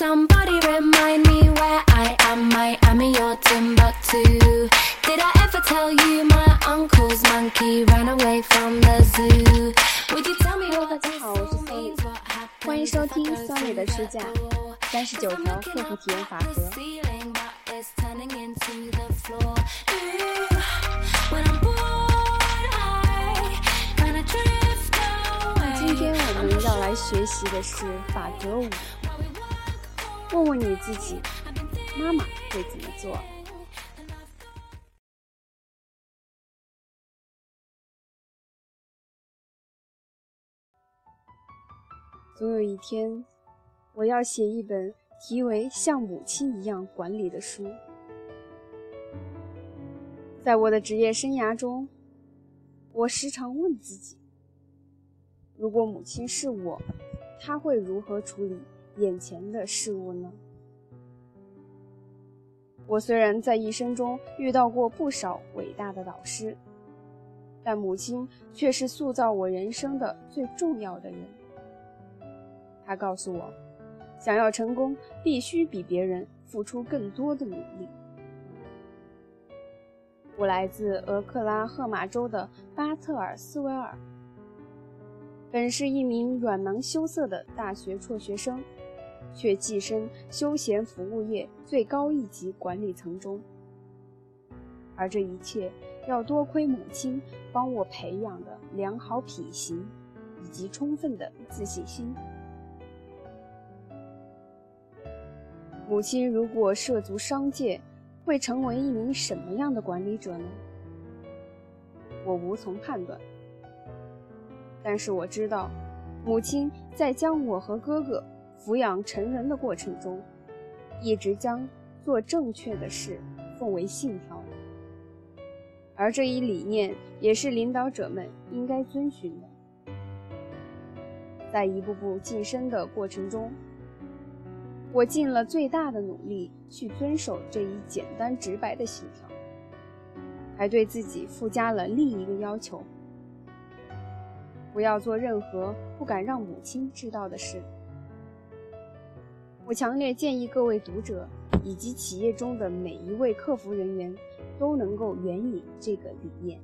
Somebody remind me where I am. Miami or Timbuktu. Did I ever tell you my uncle's monkey ran away from the zoo? Would you tell me Hello， what 大家好，我是 Sally， what happened? 欢迎收听 Sally 的书架，三十九条客户体验法则。 Ceiling, but it's turning into the floor. Ooh, when I'm bored, I kinda drift away. 今天我们要来学习的是法则五。 问问你自己，妈妈会怎么做？总有一天，我要写一本题为《像母亲一样管理》的书。在我的职业生涯中，我时常问自己：如果母亲是我，她会如何处理眼前的事物呢？我虽然在一生中遇到过不少伟大的导师，但母亲却是塑造我人生的最重要的人。她告诉我，想要成功，必须比别人付出更多的努力。我来自俄克拉荷马州的巴特尔斯维尔，本是一名软囊羞涩的大学辍学生，却跻身休闲服务业最高一级管理层中。而这一切要多亏母亲帮我培养的良好品行以及充分的自信心。母亲如果涉足商界，会成为一名什么样的管理者呢？我无从判断。但是我知道，母亲在将我和哥哥抚养成人的过程中，一直将做正确的事奉为信条。而这一理念也是领导者们应该遵循的。在一步步晋升的过程中，我尽了最大的努力去遵守这一简单直白的信条，还对自己附加了另一个要求：不要做任何不敢让母亲知道的事。我强烈建议各位读者以及企业中的每一位客服人员都能够援引这个理念。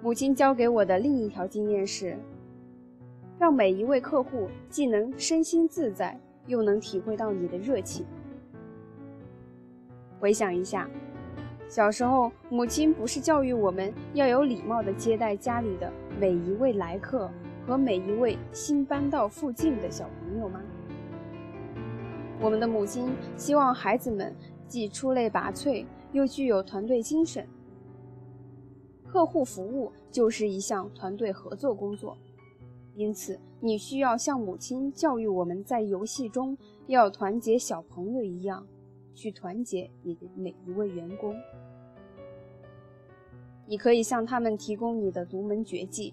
母亲教给我的另一条经验是。让每一位客户既能身心自在，又能体会到你的热情。回想一下，小时候母亲不是教育我们要有礼貌地接待家里的每一位来客和每一位新搬到附近的小朋友吗？我们的母亲希望孩子们既出类拔萃，又具有团队精神。客户服务就是一项团队合作工作。因此，你需要像母亲教育我们在游戏中要团结小朋友一样，去团结你的每一位员工。你可以向他们提供你的独门绝技，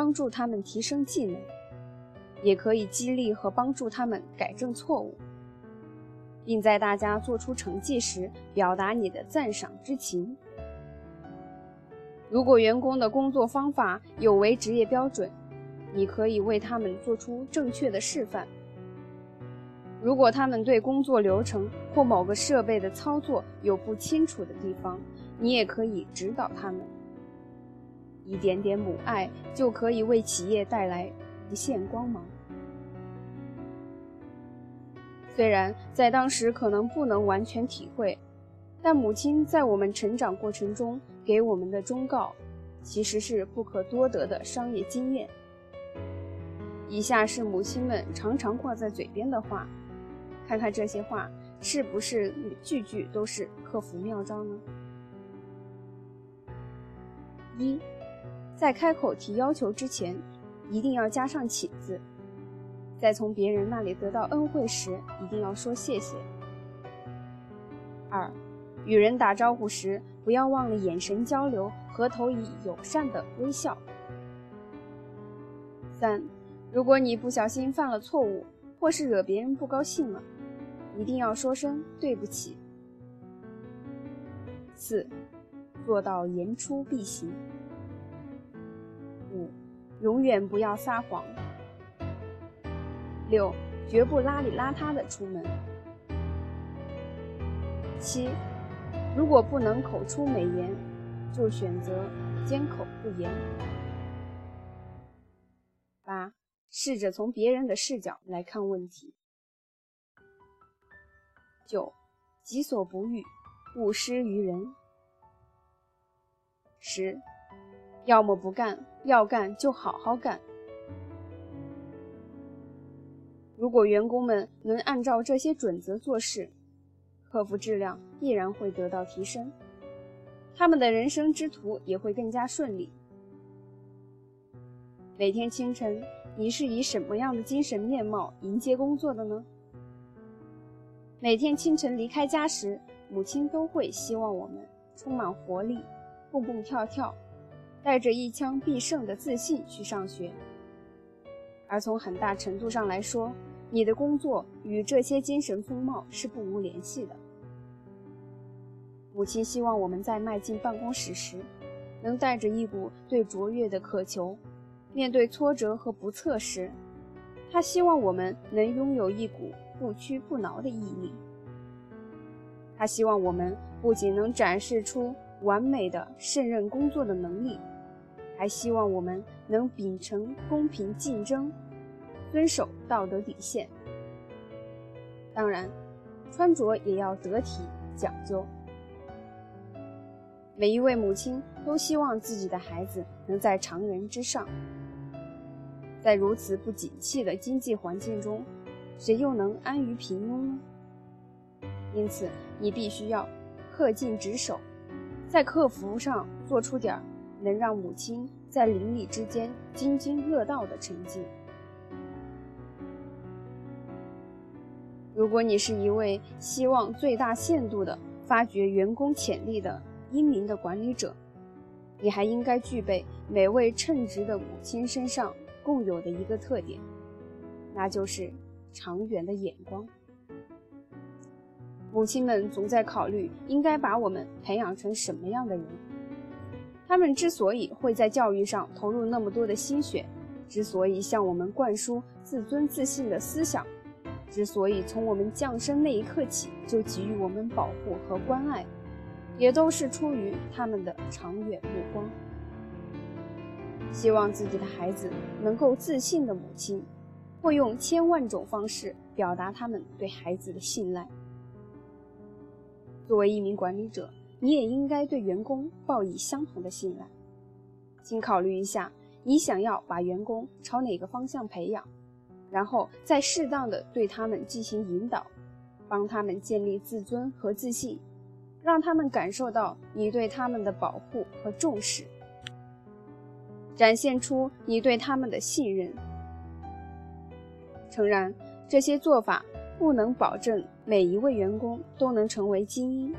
帮助他们提升技能；也可以激励和帮助他们改正错误，并在大家做出成绩时表达你的赞赏之情。如果员工的工作方法有违职业标准，你可以为他们做出正确的示范。如果他们对工作流程或某个设备的操作有不清楚的地方，你也可以指导他们。一点点母爱就可以为企业带来无限光芒。虽然在当时可能不能完全体会，但母亲在我们成长过程中给我们的忠告，其实是不可多得的商业经验。以下是母亲们常常挂在嘴边的话，看看这些话是不是句句都是客服妙招呢？一，在开口提要求之前，一定要加上“请”字；在从别人那里得到恩惠时，一定要说谢谢。二，与人打招呼时，不要忘了眼神交流和投以友善的微笑。三。如果你不小心犯了错误，或是惹别人不高兴了，一定要说声对不起。四，做到言出必行。五，永远不要撒谎。六，绝不邋里邋遢的出门。七，如果不能口出美言，就选择缄口不言。八，试着从别人的视角来看问题。九，己所不欲，勿施于人。十，要么不干，要干就好好干。如果员工们能按照这些准则做事，客服质量必然会得到提升，他们的人生之途也会更加顺利。每天清晨，你是以什么样的精神面貌迎接工作的呢？每天清晨离开家时，母亲都会希望我们充满活力，蹦蹦跳跳，带着一腔必胜的自信去上学。而从很大程度上来说，你的工作与这些精神风貌是不无联系的。母亲希望我们在迈进办公室时，能带着一股对卓越的渴求；面对挫折和不测时，她希望我们能拥有一股。不屈不挠的毅力。他希望我们不仅能展示出完美的胜任工作的能力，还希望我们能秉承公平竞争，遵守道德底线。当然，穿着也要得体讲究。每一位母亲都希望自己的孩子能在常人之上。在如此不景气的经济环境中。谁又能安于平庸呢？因此，你必须要恪尽职守，在客服上做出点儿能让母亲在邻里之间津津乐道的成绩。如果你是一位希望最大限度地发掘员工潜力的英明的管理者，你还应该具备每位称职的母亲身上共有的一个特点，那就是。长远的眼光，母亲们总在考虑应该把我们培养成什么样的人。他们之所以会在教育上投入那么多的心血，之所以向我们灌输自尊自信的思想，之所以从我们降生那一刻起就给予我们保护和关爱，也都是出于他们的长远目光。希望自己的孩子能够自信的母亲。会用千万种方式表达他们对孩子的信赖。作为一名管理者，你也应该对员工报以相同的信赖。请考虑一下，你想要把员工朝哪个方向培养，然后再适当的对他们进行引导，帮他们建立自尊和自信，让他们感受到你对他们的保护和重视，展现出你对他们的信任。诚然，这些做法不能保证每一位员工都能成为精英，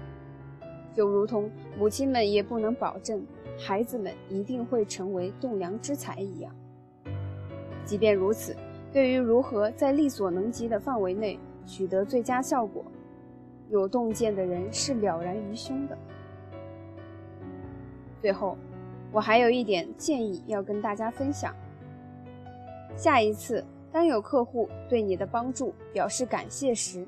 就如同母亲们也不能保证孩子们一定会成为栋梁之才一样。即便如此，对于如何在力所能及的范围内取得最佳效果，有洞见的人是了然于胸的。最后，我还有一点建议要跟大家分享：下一次。当有客户对你的帮助表示感谢时，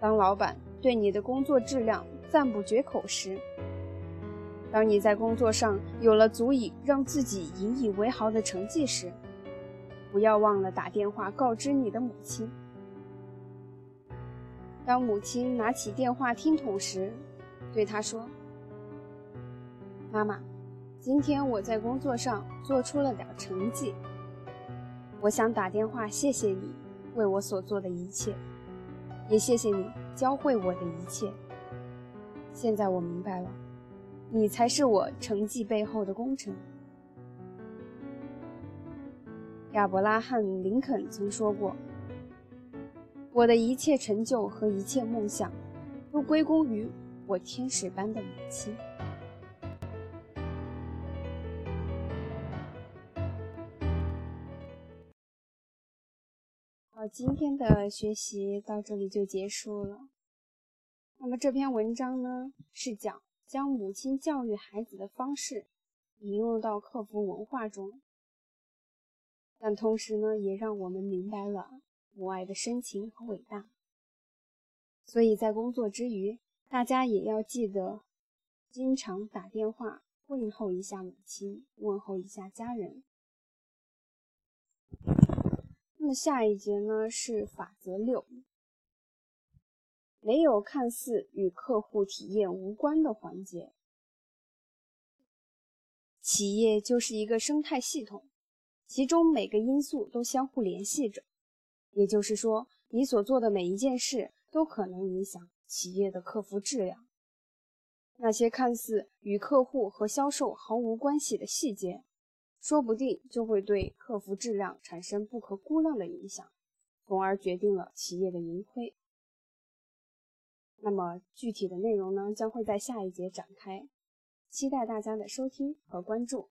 当老板对你的工作质量赞不绝口时，当你在工作上有了足以让自己引以为豪的成绩时，不要忘了打电话告知你的母亲。当母亲拿起电话听筒时，对她说：“妈妈，今天我在工作上做出了点成绩。”我想打电话谢谢你为我所做的一切，也谢谢你教会我的一切。现在我明白了，你才是我成绩背后的功臣。亚伯拉罕·林肯曾说过：“我的一切成就和一切梦想，都归功于我天使般的母亲。”好今天的学习到这里就结束了。那么这篇文章呢，是讲将母亲教育孩子的方式引用到客服文化中，但同时呢，也让我们明白了母爱的深情和伟大。所以在工作之余，大家也要记得经常打电话问候一下母亲，问候一下家人。那么下一节呢是法则六，没有看似与客户体验无关的环节。企业就是一个生态系统，其中每个因素都相互联系着。也就是说，你所做的每一件事都可能影响企业的客服质量。那些看似与客户和销售毫无关系的细节，说不定就会对客服质量产生不可估量的影响，从而决定了企业的盈亏。那么具体的内容呢，将会在下一节展开。期待大家的收听和关注。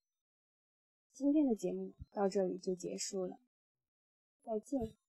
今天的节目到这里就结束了，再见。